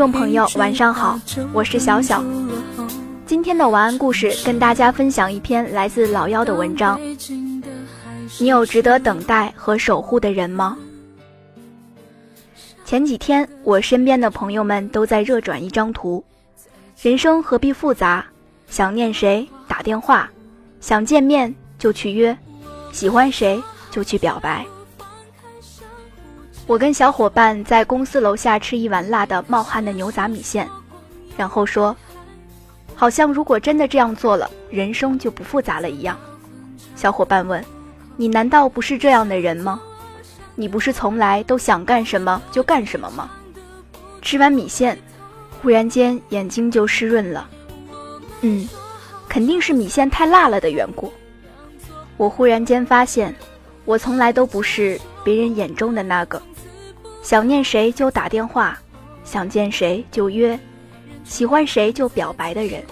听众朋友，晚上好，我是小小。今天的晚安故事，跟大家分享一篇来自老妖的文章。你有值得等待和守护的人吗？前几天，我身边的朋友们都在热转一张图：人生何必复杂？想念谁打电话，想见面就去约，喜欢谁就去表白。我跟小伙伴在公司楼下吃一碗辣的冒汗的牛杂米线，然后说，好像如果真的这样做了，人生就不复杂了一样。小伙伴问：“你难道不是这样的人吗？你不是从来都想干什么就干什么吗？”吃完米线，忽然间眼睛就湿润了。嗯，肯定是米线太辣了的缘故。我忽然间发现，我从来都不是别人眼中的那个。想念谁就打电话，想见谁就约，喜欢谁就表白的人，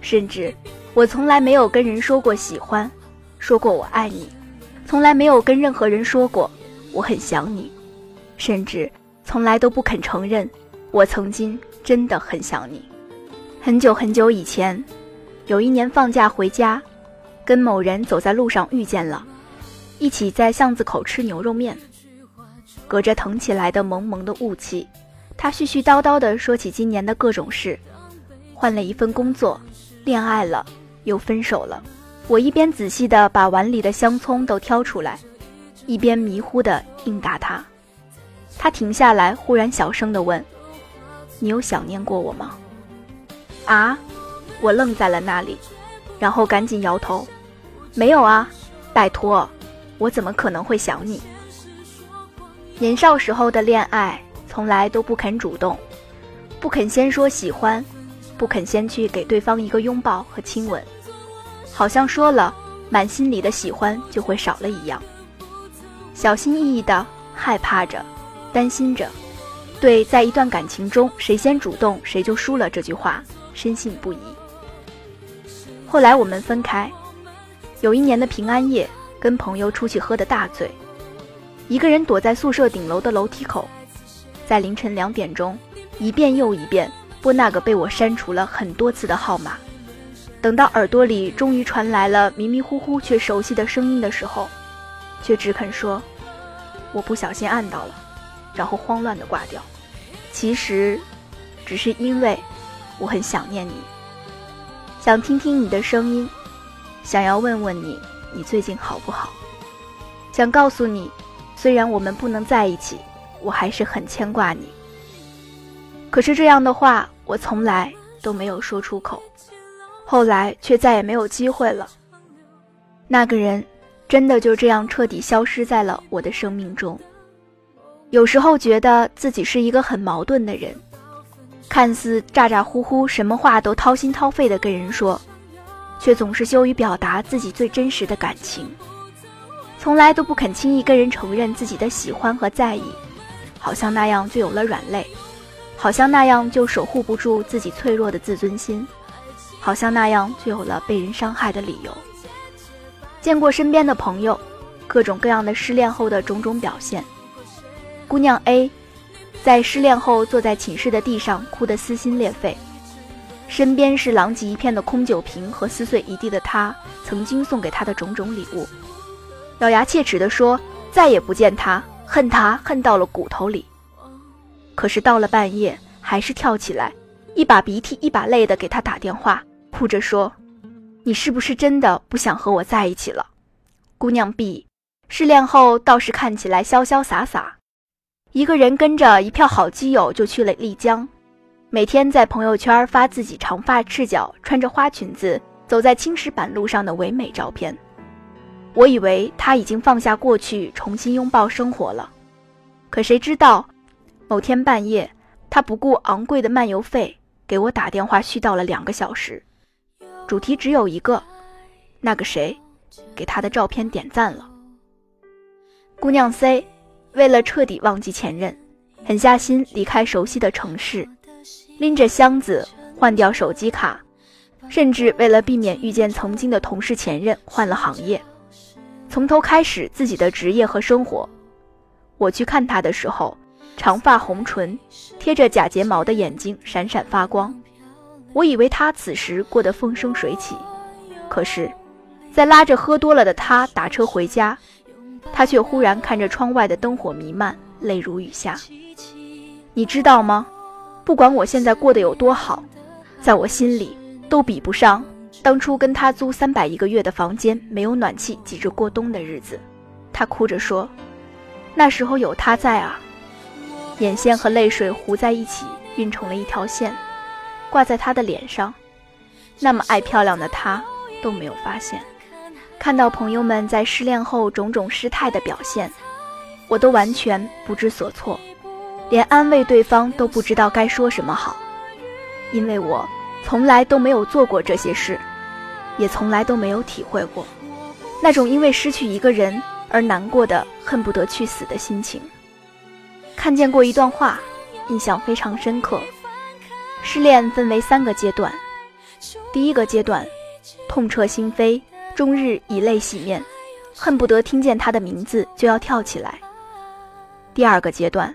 甚至我从来没有跟人说过喜欢，说过我爱你，从来没有跟任何人说过我很想你，甚至从来都不肯承认我曾经真的很想你。很久很久以前，有一年放假回家，跟某人走在路上遇见了，一起在巷子口吃牛肉面。隔着腾起来的蒙蒙的雾气，他絮絮叨叨地说起今年的各种事：换了一份工作，恋爱了，又分手了。我一边仔细地把碗里的香葱都挑出来，一边迷糊地应答他。他停下来，忽然小声地问：“你有想念过我吗？”啊！我愣在了那里，然后赶紧摇头：“没有啊，拜托，我怎么可能会想你？”年少时候的恋爱，从来都不肯主动，不肯先说喜欢，不肯先去给对方一个拥抱和亲吻，好像说了，满心里的喜欢就会少了一样。小心翼翼的，害怕着，担心着，对在一段感情中谁先主动谁就输了这句话深信不疑。后来我们分开，有一年的平安夜，跟朋友出去喝的大醉。一个人躲在宿舍顶楼的楼梯口，在凌晨两点钟，一遍又一遍拨那个被我删除了很多次的号码。等到耳朵里终于传来了迷迷糊糊却熟悉的声音的时候，却只肯说：“我不小心按到了。”然后慌乱地挂掉。其实，只是因为我很想念你，想听听你的声音，想要问问你，你最近好不好？想告诉你。虽然我们不能在一起，我还是很牵挂你。可是这样的话，我从来都没有说出口，后来却再也没有机会了。那个人，真的就这样彻底消失在了我的生命中。有时候觉得自己是一个很矛盾的人，看似咋咋呼呼，什么话都掏心掏肺的跟人说，却总是羞于表达自己最真实的感情。从来都不肯轻易跟人承认自己的喜欢和在意，好像那样就有了软肋，好像那样就守护不住自己脆弱的自尊心，好像那样就有了被人伤害的理由。见过身边的朋友，各种各样的失恋后的种种表现。姑娘 A，在失恋后坐在寝室的地上哭得撕心裂肺，身边是狼藉一片的空酒瓶和撕碎一地的他曾经送给她的种种礼物。咬牙切齿地说：“再也不见他，恨他恨到了骨头里。”可是到了半夜，还是跳起来，一把鼻涕一把泪的给他打电话，哭着说：“你是不是真的不想和我在一起了？”姑娘 B 失恋后倒是看起来潇潇洒洒，一个人跟着一票好基友就去了丽江，每天在朋友圈发自己长发赤脚、穿着花裙子走在青石板路上的唯美照片。我以为他已经放下过去，重新拥抱生活了，可谁知道，某天半夜，他不顾昂贵的漫游费，给我打电话絮叨了两个小时，主题只有一个，那个谁，给他的照片点赞了。姑娘 C，为了彻底忘记前任，狠下心离开熟悉的城市，拎着箱子换掉手机卡，甚至为了避免遇见曾经的同事前任，换了行业。从头开始自己的职业和生活。我去看他的时候，长发红唇，贴着假睫毛的眼睛闪闪发光。我以为他此时过得风生水起，可是，在拉着喝多了的他打车回家，他却忽然看着窗外的灯火弥漫，泪如雨下。你知道吗？不管我现在过得有多好，在我心里都比不上当初跟他租三百一个月的房间，没有暖气，挤着过冬的日子。他哭着说：“那时候有他在啊。”眼线和泪水糊在一起，晕成了一条线。挂在他的脸上，那么爱漂亮的他都没有发现。看到朋友们在失恋后种种失态的表现，我都完全不知所措，连安慰对方都不知道该说什么好。因为我从来都没有做过这些事，也从来都没有体会过那种因为失去一个人而难过的恨不得去死的心情。看见过一段话，印象非常深刻。失恋分为三个阶段，第一个阶段，痛彻心扉，终日以泪洗面，恨不得听见他的名字就要跳起来。第二个阶段，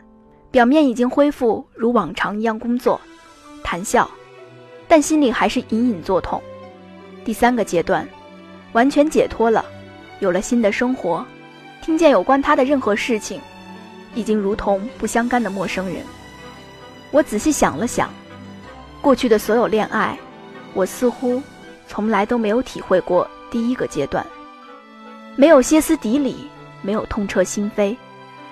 表面已经恢复如往常一样工作、谈笑，但心里还是隐隐作痛。第三个阶段，完全解脱了，有了新的生活，听见有关他的任何事情，已经如同不相干的陌生人。我仔细想了想。过去的所有恋爱，我似乎从来都没有体会过第一个阶段，没有歇斯底里，没有痛彻心扉，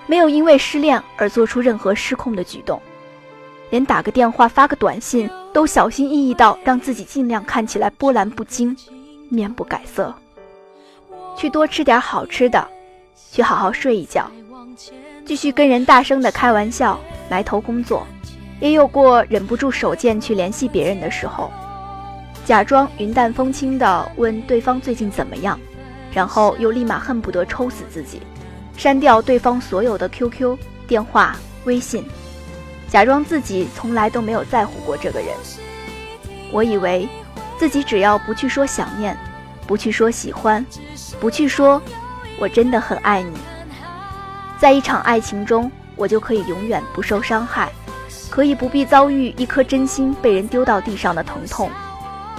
没有因为失恋而做出任何失控的举动，连打个电话、发个短信都小心翼翼到让自己尽量看起来波澜不惊、面不改色，去多吃点好吃的，去好好睡一觉，继续跟人大声的开玩笑，埋头工作。也有过忍不住手贱去联系别人的时候，假装云淡风轻的问对方最近怎么样，然后又立马恨不得抽死自己，删掉对方所有的 QQ、电话、微信，假装自己从来都没有在乎过这个人。我以为自己只要不去说想念，不去说喜欢，不去说我真的很爱你，在一场爱情中，我就可以永远不受伤害。可以不必遭遇一颗真心被人丢到地上的疼痛，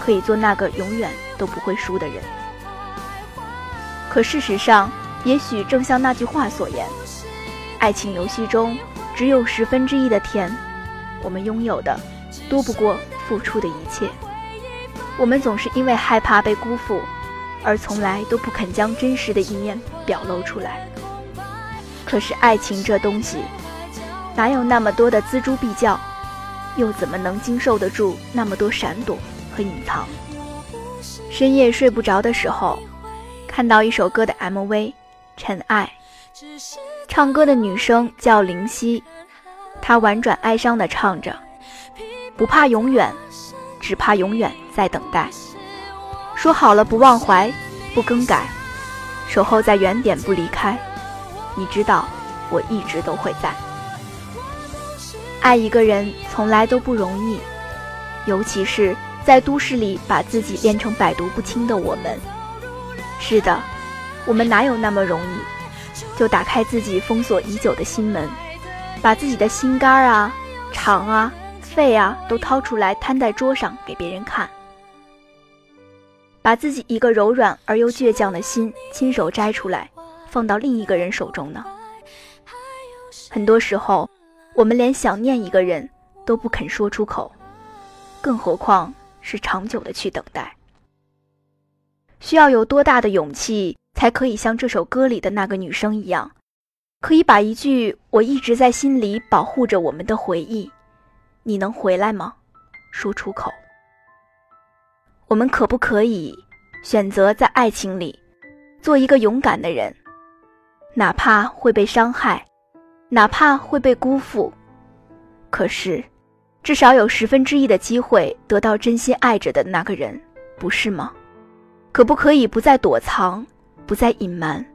可以做那个永远都不会输的人。可事实上，也许正像那句话所言，爱情游戏中只有十分之一的甜，我们拥有的多不过付出的一切。我们总是因为害怕被辜负，而从来都不肯将真实的一面表露出来。可是爱情这东西。哪有那么多的锱铢必较，又怎么能经受得住那么多闪躲和隐藏？深夜睡不着的时候，看到一首歌的 MV《尘埃》，唱歌的女生叫林夕，她婉转哀伤地唱着：“不怕永远，只怕永远在等待。说好了不忘怀，不更改，守候在原点不离开。你知道，我一直都会在。”爱一个人从来都不容易，尤其是在都市里把自己变成百毒不侵的我们。是的，我们哪有那么容易，就打开自己封锁已久的心门，把自己的心肝啊、肠啊、肺啊都掏出来摊在桌上给别人看，把自己一个柔软而又倔强的心亲手摘出来，放到另一个人手中呢？很多时候。我们连想念一个人都不肯说出口，更何况是长久的去等待？需要有多大的勇气，才可以像这首歌里的那个女生一样，可以把一句“我一直在心里保护着我们的回忆，你能回来吗？”说出口？我们可不可以选择在爱情里做一个勇敢的人，哪怕会被伤害？哪怕会被辜负，可是，至少有十分之一的机会得到真心爱着的那个人，不是吗？可不可以不再躲藏，不再隐瞒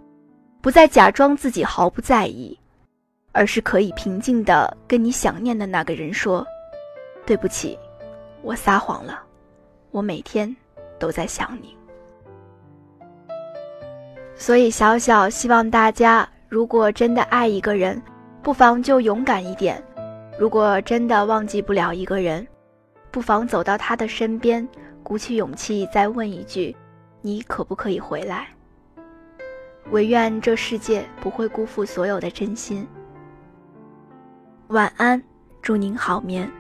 不再假装自己毫不在意而是可以平静的跟你想念的那个人说对不起我撒谎了我每天都在想你。所以小小希望大家如果真的爱一个人不妨就勇敢一点如果真的忘记不了一个人不妨走到他的身边鼓起勇气再问一句你可不可以回来？唯愿这世界不会辜负所有的真心。晚安祝您好眠。